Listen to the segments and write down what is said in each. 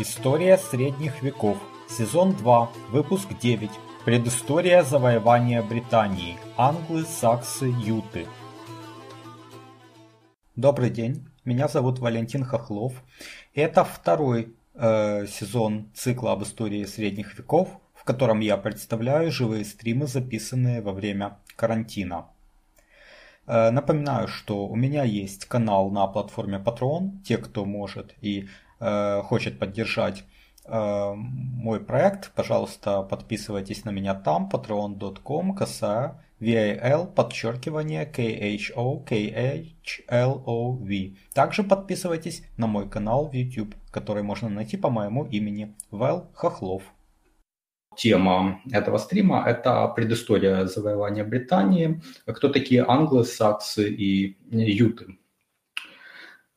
История средних веков. Сезон 2. Выпуск 9. Предыстория завоевания Британии. Англы, саксы, юты. Добрый день. Меня зовут Валентин Хохлов. Это второй э, сезон цикла об истории средних веков, в котором я представляю живые стримы, записанные во время карантина. Э, напоминаю, что у меня есть канал на платформе Patreon. Те, кто может и хочет поддержать э, мой проект, пожалуйста, подписывайтесь на меня там, patreon.com, косая VAL, подчеркивание KHO, KHLOV. Также подписывайтесь на мой канал в YouTube, который можно найти по моему имени Вэл Хохлов тема этого стрима – это предыстория завоевания Британии, кто такие англы, саксы и юты.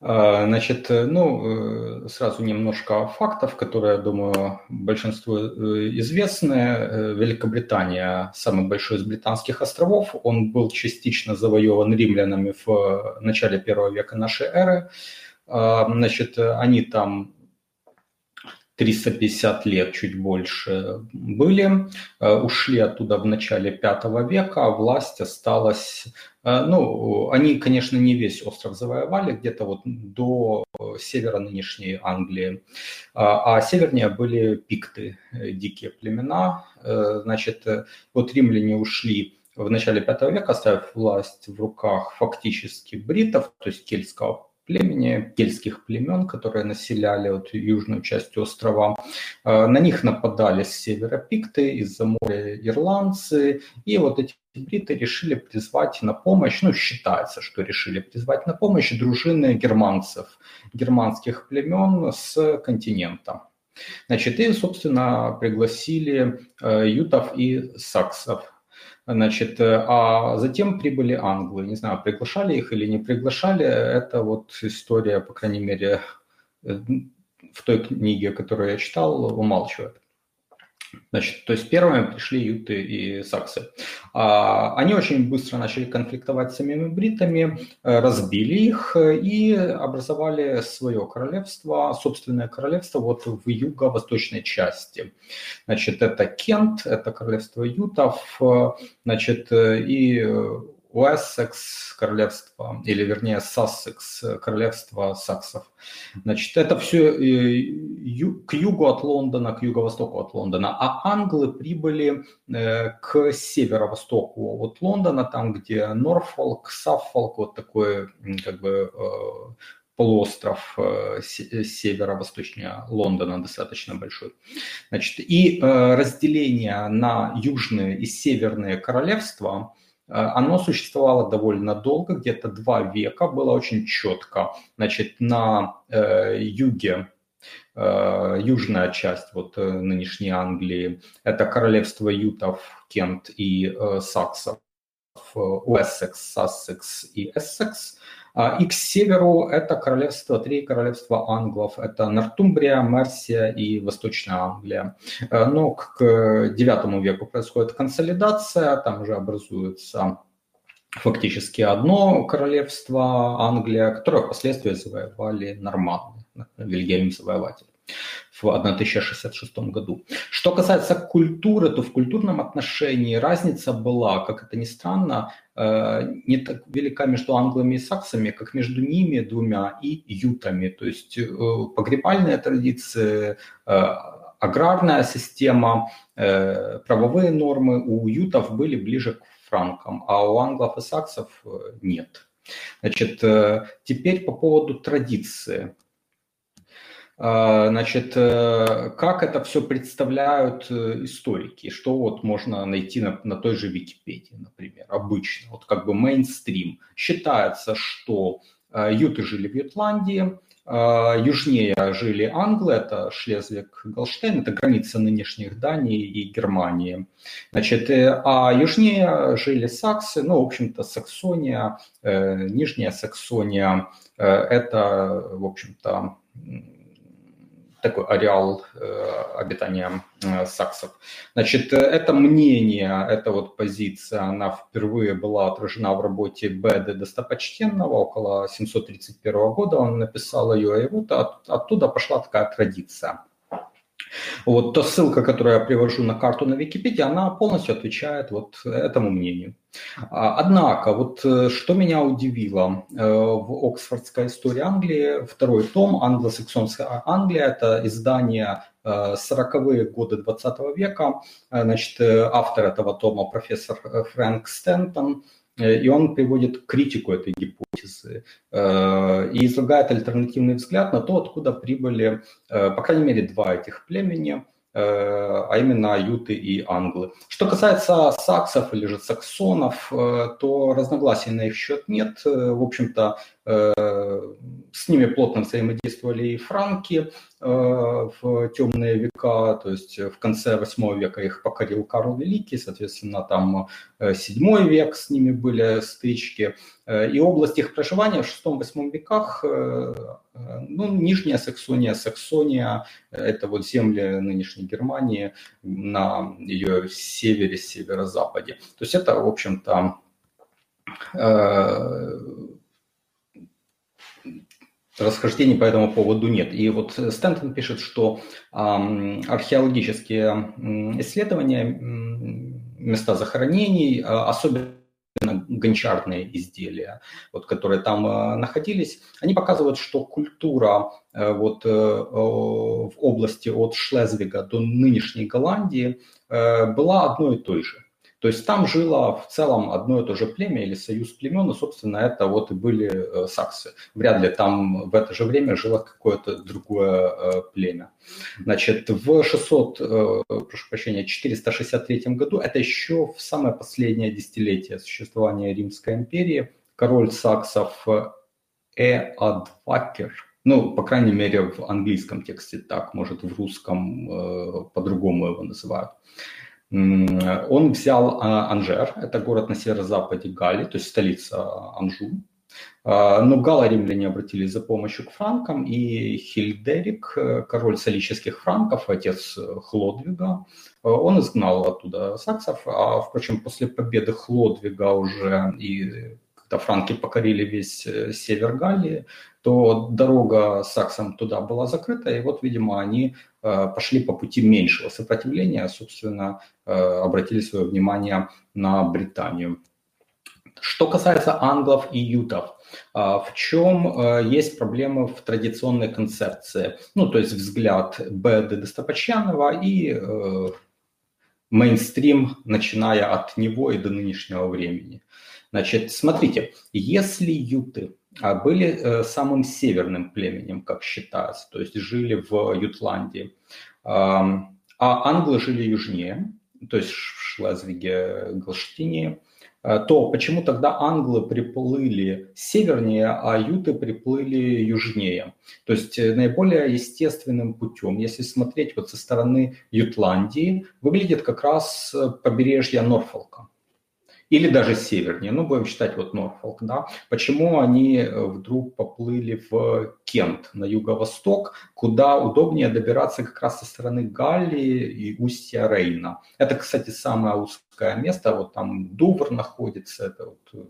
А, значит, ну, э, сразу немножко фактов, которые, я думаю, большинству э, известны. Э, Великобритания – самый большой из британских островов. Он был частично завоеван римлянами в начале первого века нашей эры. А, значит, они там 350 лет, чуть больше были, э, ушли оттуда в начале V века, а власть осталась, э, ну, они, конечно, не весь остров завоевали, где-то вот до севера нынешней Англии, а, севернее были пикты, э, дикие племена, значит, вот римляне ушли в начале V века, оставив власть в руках фактически бритов, то есть кельтского племени, кельтских племен, которые населяли вот южную часть острова. Э, на них нападали с севера пикты, из-за моря ирландцы, и вот эти бриты решили призвать на помощь, ну, считается, что решили призвать на помощь дружины германцев, германских племен с континента. Значит, и, собственно, пригласили э, ютов и саксов Значит, э, а затем прибыли англы. Не знаю, приглашали их или не приглашали. Это вот история, по крайней мере, э, в той книге, которую я читал, умалчивает. Значит, то есть первыми пришли юты и саксы. А, они очень быстро начали конфликтовать с самими бритами, э, разбили их и образовали свое королевство, собственное королевство вот в юго-восточной части. Значит, это Кент, это королевство ютов, значит, и Уэссекс, королевство, или вернее Сассекс, королевство саксов. Значит, это все э, к югу от Лондона, к юго-востоку от Лондона. А англы прибыли э, к северо-востоку от Лондона, там, где Норфолк, Саффолк, вот такой как бы э, полуостров северо-восточнее Лондона достаточно большой. Значит, и разделение на южные и северные королевства – оно существовало довольно долго, где-то два века, было очень четко. Значит, на э, юге э, южная часть вот э, нынешней Англии, это королевство ютов, Кент и э, саксов, э, Уэссекс, Сассекс и Эссекс. А, и к северу это королевство, три королевства англов. Это Нортумбрия, Мерсия и Восточная Англия. Э, но к IX веку происходит консолидация, там уже образуется фактически одно королевство Англия, которое впоследствии завоевали норманны, Вильгельм завоеватель в 1066 году. Что касается культуры, то в культурном отношении разница была, как это ни странно, э, не так велика между англами и саксами, как между ними двумя и ютами. То есть э, погребальные традиции, э, аграрная система, правовые нормы у ютов были ближе к франкам, а у англов и саксов нет. Значит, теперь по поводу традиции. А, значит, э, как это все представляют э, историки? Что вот можно найти на, на той же Википедии, например, обычно, вот как бы мейнстрим. Считается, что э, юты жили в Ютландии, южнее жили англы, это Шлезвиг-Голштейн, это граница нынешних Дании и Германии. Значит, а южнее жили саксы, ну, в общем-то, Саксония, Нижняя Саксония, это, в общем-то, такой ареал э, обитания э, саксов. Значит, это мнение, эта вот позиция, она впервые была отражена в работе Беды Достопочтенного около 731 года, он написал ее, и вот от, оттуда пошла такая традиция. Вот, то ссылка, которую я привожу на карту на Википедии, она полностью отвечает вот этому мнению. А, однако, вот э, что меня удивило э, в Оксфордской истории Англии, второй том, англосаксонская Англия, это издание 40-е э, годы 20 века. Значит, автор этого тома профессор Фрэнк Стентон, и он приводит критику этой гипотезы и излагает альтернативный взгляд на то, откуда прибыли, по крайней мере, два этих племени – а именно аюты и англы. Что касается саксов или же саксонов, э, то разногласий на их счет нет. Э, в общем-то, с ними плотно взаимодействовали и франки в темные века, то есть в конце 8 века их покорил Карл Великий, соответственно, там 7 век с ними были стычки. И область их проживания в 6-8 веках, ну, Нижняя Саксония, Саксония, это вот земли нынешней Германии на ее севере, северо-западе. То есть это, в общем-то, расхождений по этому поводу нет. И вот Стэнтон пишет, что э, археологические исследования, места захоронений, а, особенно гончарные изделия, вот, которые там э, находились, они показывают, что культура э, вот, э, в области от Шлезвига до нынешней Голландии была одной и той же. То есть там жило в целом одно и то же племя или союз племен, и, собственно, это вот и были э, саксы. Вряд ли там в это же время жило какое-то другое э, племя. Значит, в 600, э, прошу прощения, 463 году, это еще в самое последнее десятилетие существования Римской империи, король саксов Эадвакер, ну, по крайней мере, в английском тексте так, может, в русском по-другому его называют, он взял а, Анжер, это город на северо-западе Галлии, то есть столица Анжу. А, но галло-римляне обратились за помощью к франкам, и Хильдерик, э, король солических франков, отец Хлодвига, э, он изгнал оттуда саксов, а, впрочем, после победы Хлодвига уже и когда франки покорили весь э, север Галлии, то дорога саксам туда была закрыта, и вот, видимо, они э, пошли по пути меньшего сопротивления, собственно, э, обратили свое внимание на Британию. Что касается англов и ютов, в чем есть проблемы в традиционной концепции? Ну, то есть взгляд Беды Достопочьянова и мейнстрим, начиная от него и до нынешнего времени. Значит, смотрите, если юты а, были э, самым северным племенем, как считается, то есть жили в Ютландии, а англы жили южнее, то есть в Шлезвиге, Галштине, э, то почему тогда англы приплыли севернее, а юты приплыли южнее? То есть э, наиболее естественным путем, если смотреть вот со стороны Ютландии, выглядит как раз побережье Норфолка или даже севернее, ну, будем считать вот Норфолк, да, почему они э, вдруг поплыли в Кент, на юго-восток, куда удобнее добираться как раз со стороны Галлии и устья Рейна. Это, кстати, самое узкое место, вот там Дувр находится, это вот э,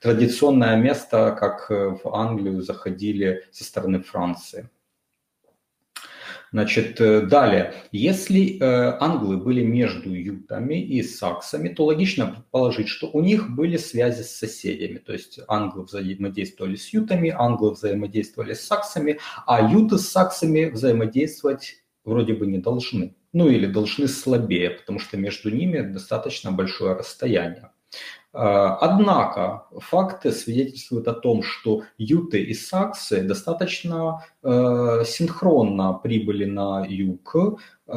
традиционное место, как э, в Англию заходили со стороны Франции. Значит, э, далее, если э, англы были между ютами и саксами, то логично предположить, что у них были связи с соседями. То есть англы взаимодействовали с ютами, англы взаимодействовали с саксами, а юты с саксами взаимодействовать вроде бы не должны. Ну или должны слабее, потому что между ними достаточно большое расстояние. А, однако факты свидетельствуют о том, что юты и саксы достаточно э, синхронно прибыли на юг э,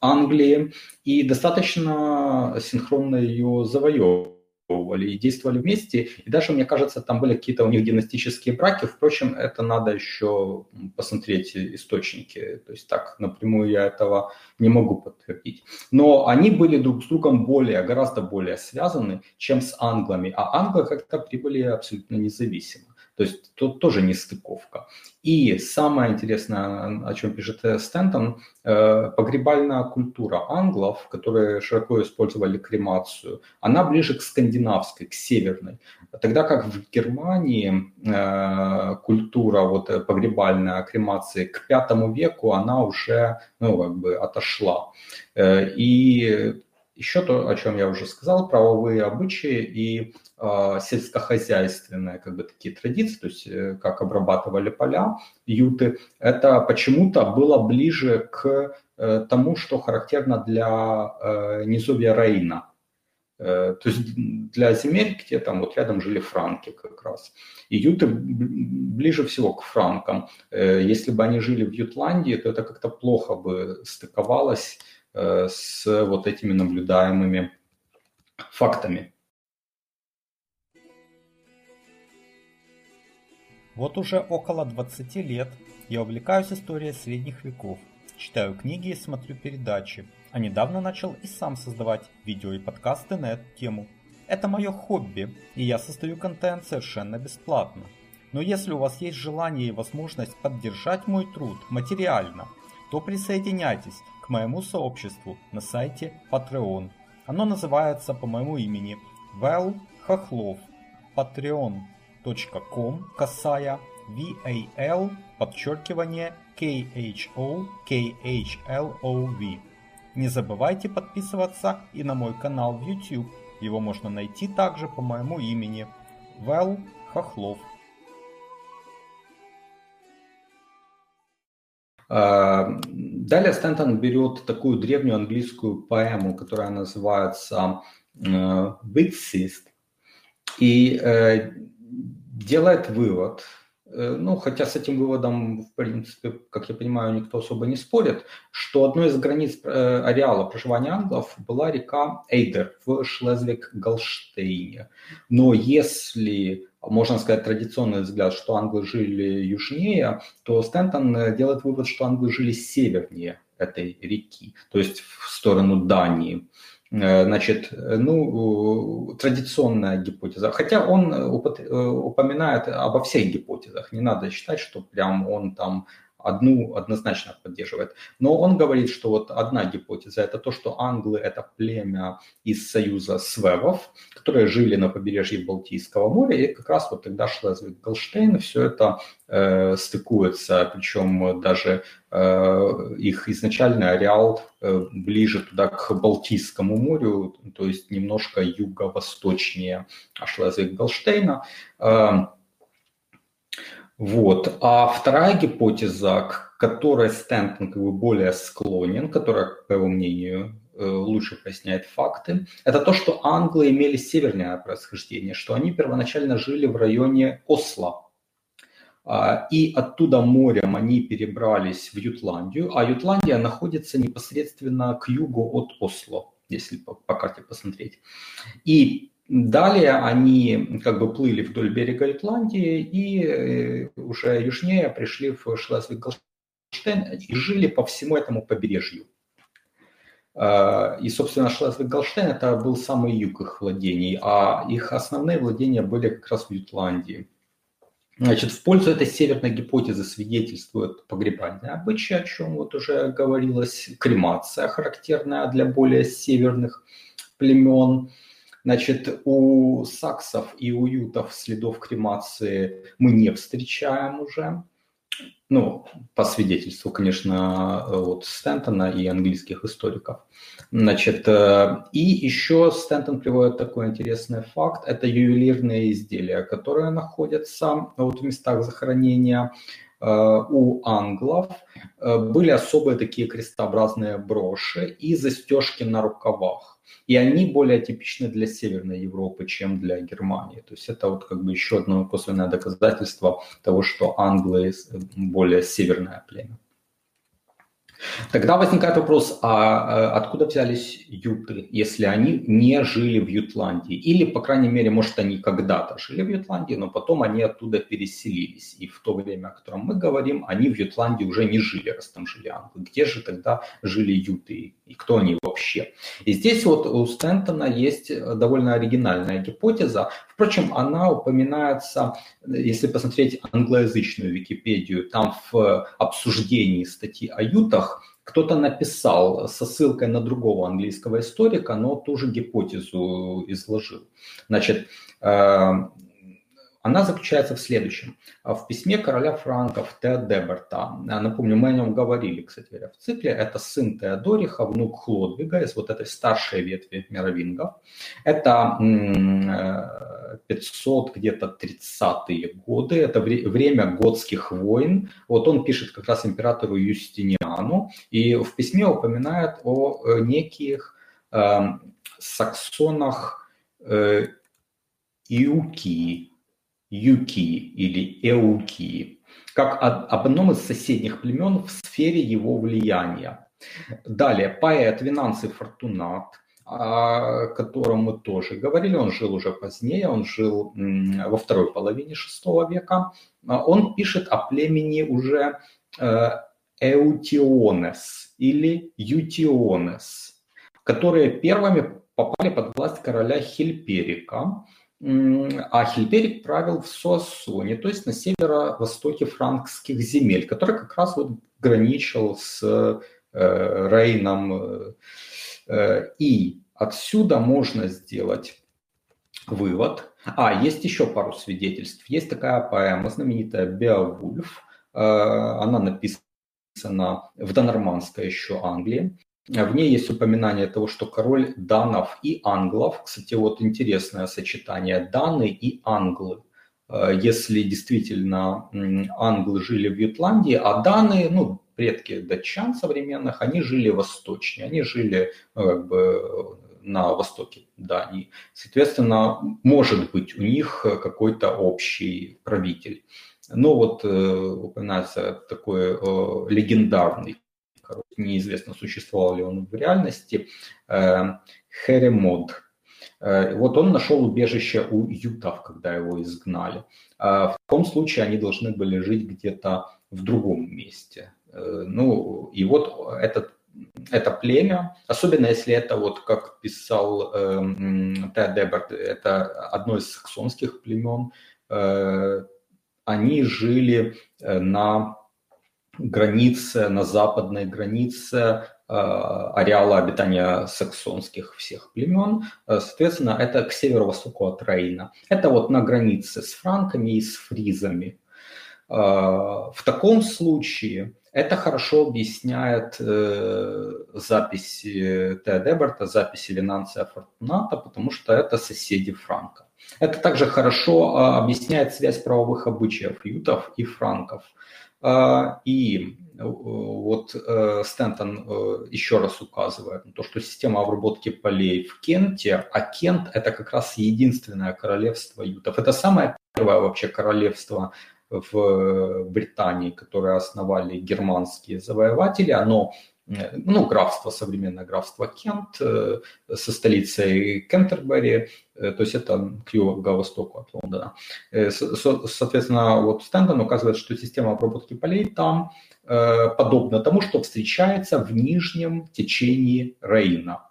Англии и достаточно синхронно ее завоевывали и действовали вместе. И даже, мне кажется, там были какие-то у них династические браки. Впрочем, это надо еще посмотреть источники. То есть так напрямую я этого не могу подтвердить. Но они были друг с другом более, гораздо более связаны, чем с англами. А англы как-то прибыли абсолютно независимо. То есть тут тоже не стыковка. И самое интересное, о чем пишет Стентон, э, погребальная культура англов, которые широко использовали кремацию, она ближе к скандинавской, к северной. Тогда как в Германии э, культура вот, погребальная кремации к пятому веку, она уже ну, как бы отошла. Э, и еще то, о чем я уже сказал, правовые обычаи и э, сельскохозяйственные как бы такие традиции, то есть э, как обрабатывали поля, юты, это почему-то было ближе к э, тому, что характерно для э, низовья Рейна. Э, то есть для земель, где там вот рядом жили франки как раз. И юты ближе всего к франкам. Э, если бы они жили в Ютландии, то это как-то плохо бы стыковалось с вот этими наблюдаемыми фактами. Вот уже около 20 лет я увлекаюсь историей средних веков, читаю книги и смотрю передачи, а недавно начал и сам создавать видео и подкасты на эту тему. Это мое хобби, и я создаю контент совершенно бесплатно. Но если у вас есть желание и возможность поддержать мой труд материально, то присоединяйтесь к моему сообществу на сайте Patreon. Оно называется по моему имени Вэл Хохлов. patreon.com касая VAL подчеркивание KHO KHLOV. Не забывайте подписываться и на мой канал в YouTube. Его можно найти также по моему имени Вэл Хохлов. А, далее Стэнтон берет такую древнюю английскую поэму, которая называется э, и э, делает вывод, ну, хотя с этим выводом, в принципе, как я понимаю, никто особо не спорит, что одной из границ ареала проживания англов была река Эйдер в Шлезвиг-Голштейне. Но если можно сказать, традиционный взгляд, что англы жили южнее, то Стентон э, делает вывод, что англы жили севернее этой реки, то есть в сторону Дании. Э, значит, э, ну, традиционная гипотеза. Хотя он упоминает обо всех гипотезах. Не надо считать, что прям он там одну однозначно поддерживает. Но он говорит, что вот одна гипотеза – это то, что англы – это племя из союза свевов, которые жили на побережье Балтийского моря, и как раз вот тогда Шлезвиг-Голштейн все это э, стыкуется, причем даже э, их изначальный ареал э, ближе туда к Балтийскому морю, то есть немножко юго-восточнее Шлезвиг-Голштейна. Э, вот. А вторая гипотеза, к которой Стэнтон как бы более склонен, которая, по его мнению, э, лучше поясняет факты, это то, что англы имели северное происхождение, что они первоначально жили в районе Осло. А, и оттуда морем они перебрались в Ютландию, а Ютландия находится непосредственно к югу от Осло, если по, по карте посмотреть. И Далее они как бы плыли вдоль берега Ютландии и э, уже южнее пришли в Шлезвиг-Голштейн и жили по всему этому побережью. А, и, собственно, Шлезвиг-Голштейн это был самый юг их владений, а их основные владения были как раз в Ютландии. Значит, в пользу этой северной гипотезы свидетельствует погребальные обычаи, о чем вот уже говорилось, кремация, характерная для более северных племен – Значит, у саксов и у ютов следов кремации мы не встречаем уже. Ну, по свидетельству, конечно, от Стентона и английских историков. Значит, э, и еще Стентон приводит такой интересный факт. Это ювелирные изделия, которые находятся вот в местах захоронения э, у англов э, были особые такие крестообразные броши и застежки на рукавах. И они более типичны для Северной Европы, чем для Германии. То есть это вот как бы еще одно косвенное доказательство того, что англы более северное племя. Тогда возникает вопрос, а, а откуда взялись юты, если они не жили в Ютландии? Или, по крайней мере, может, они когда-то жили в Ютландии, но потом они оттуда переселились. И в то время, о котором мы говорим, они в Ютландии уже не жили, раз там жили англы. Где же тогда жили юты и кто они вообще? И здесь вот у Стентона есть довольно оригинальная гипотеза, Впрочем, она упоминается, если посмотреть англоязычную Википедию, там в обсуждении статьи о ютах кто-то написал со ссылкой на другого английского историка, но ту же гипотезу изложил. Значит, э, она заключается в следующем. В письме короля франков Теодеберта, напомню, мы о нем говорили, кстати говоря, в цикле, это сын Теодориха, внук Хлодвига из вот этой старшей ветви мировингов. Это 500 где-то 30-е годы, это время готских войн. Вот он пишет как раз императору Юстиниану и в письме упоминает о э, неких э, саксонах э, Иуки, Юки или Эуки, как об одном из соседних племен в сфере его влияния. Далее, поэт Винанций Фортунат, о котором мы тоже говорили, он жил уже позднее, он жил во второй половине VI века. Он пишет о племени уже э, Эутионес или Ютионес, которые первыми попали под власть короля Хильперика, а Хильперик правил в Суассоне, то есть на северо-востоке франкских земель, который как раз вот граничил с э, Рейном. Э, и отсюда можно сделать вывод. А, есть еще пару свидетельств. Есть такая поэма знаменитая «Беовульф». Э, она написана в донормандской еще Англии. В ней есть упоминание того, что король данов и англов, кстати, вот интересное сочетание, даны и англы. Э, если действительно англы жили в Ютландии, а даны, ну, предки датчан современных, они жили восточнее, они жили ну, как бы на востоке Дании. Соответственно, может быть у них какой-то общий правитель. Но вот э, упоминается такой э, легендарный неизвестно, существовал ли он в реальности, э, Херемод. Э, вот он нашел убежище у ютов, когда его изгнали. А в таком случае они должны были жить где-то в другом месте. Э, ну, и вот этот это племя, особенно если это, вот как писал э, Деберт, это одно из саксонских племен, э, они жили на границе, на западной границе э, ареала обитания саксонских всех племен. Э, соответственно, это к северо-востоку от Рейна. Это вот на границе с франками и с фризами. Э, в таком случае это хорошо объясняет э, записи Теодеберта, записи Винанция Фортуната, потому что это соседи Франка. Это также хорошо объясняет связь правовых обычаев ютов и франков. И э, вот э, Стентон э, еще раз указывает на то, что система обработки полей в Кенте, а Кент это как раз единственное королевство ютов. Это самое первое вообще королевство в Британии, которое основали германские завоеватели. Оно ну, графство, современное графство Кент э, со столицей Кентербери, э, то есть это к юго-востоку от Лондона. Э, соответственно, вот Стэндон указывает, что система обработки полей там подобна тому, что встречается в нижнем течении Рейна.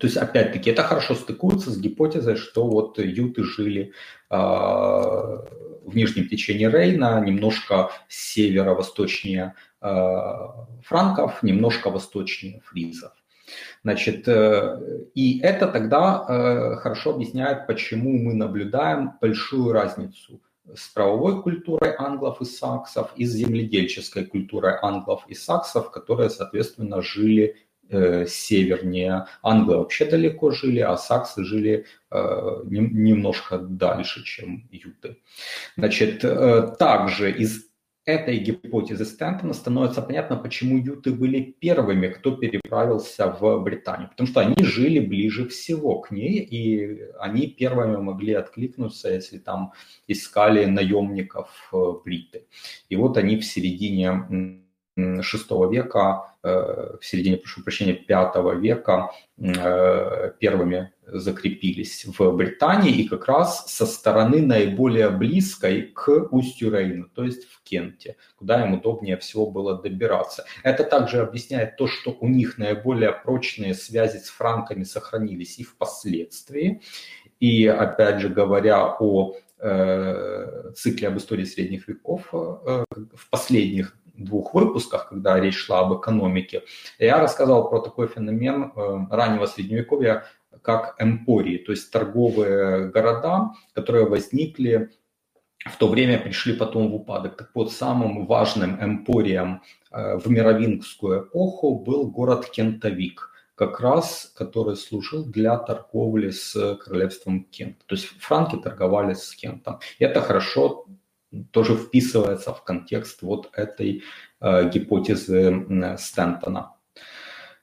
То есть, опять-таки, это хорошо стыкуется с гипотезой, что вот юты жили в нижнем течении Рейна, немножко северо-восточнее франков, немножко восточнее фризов. Значит, э, и это тогда э, хорошо объясняет, почему мы наблюдаем большую разницу с правовой культурой англов и саксов и с земледельческой культурой англов и саксов, которые, соответственно, жили севернее. Англы вообще далеко жили, а саксы жили немножко дальше, чем юты. Значит, также из этой гипотезы Стэнтона становится понятно, почему юты были первыми, кто переправился в Британию. Потому что они жили ближе всего к ней, и они первыми могли откликнуться, если там искали наемников э, бриты. И вот они в середине VI века, э, в середине, прошу прощения, V века э, первыми закрепились в Британии и как раз со стороны наиболее близкой к устью Рейна, то есть в Кенте, куда им удобнее всего было добираться. Это также объясняет то, что у них наиболее прочные связи с франками сохранились и впоследствии, И опять же, говоря о э, цикле об истории средних веков, в последних двух выпусках, когда речь шла об экономике, я рассказал про такой феномен э, раннего средневековья, как эмпории, то есть торговые города, которые возникли в то время пришли потом в упадок. Так вот, самым важным эмпорием э, в мировингскую эпоху был город Кентавик, как раз который служил для торговли с королевством Кент. То есть франки торговали с Кентом. Это хорошо тоже вписывается в контекст вот этой э, гипотезы Стентона.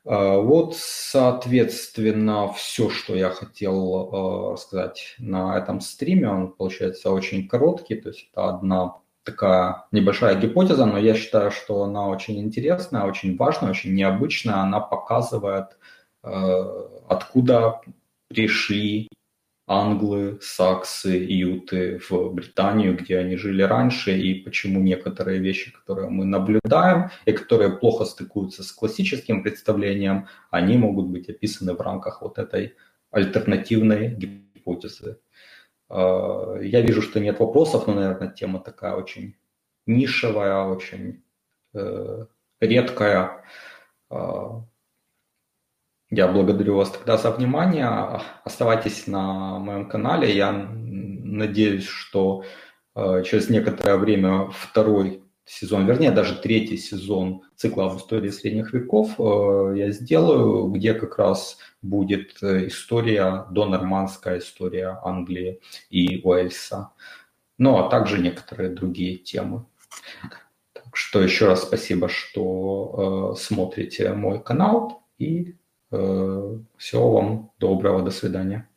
Э, вот, соответственно, все, что я хотел э, сказать на этом стриме, он получается очень короткий, то есть это одна такая небольшая гипотеза, но я считаю, что она очень интересная, очень важная, очень необычная. Она показывает, откуда пришли англы, саксы, юты в Британию, где они жили раньше, и почему некоторые вещи, которые мы наблюдаем, и которые плохо стыкуются с классическим представлением, они могут быть описаны в рамках вот этой альтернативной гипотезы. А, я вижу, что нет вопросов, но, наверное, тема такая очень нишевая, очень э, редкая. Я благодарю вас тогда за внимание. Оставайтесь на моем канале. Я надеюсь, что э, через некоторое время второй сезон, вернее, даже третий сезон цикла об истории средних веков э, я сделаю, где как раз будет э, история, донормандская история Англии и Уэльса. Ну, а также некоторые другие темы. Так что еще раз спасибо, что смотрите мой канал и Э, всего вам доброго, до свидания.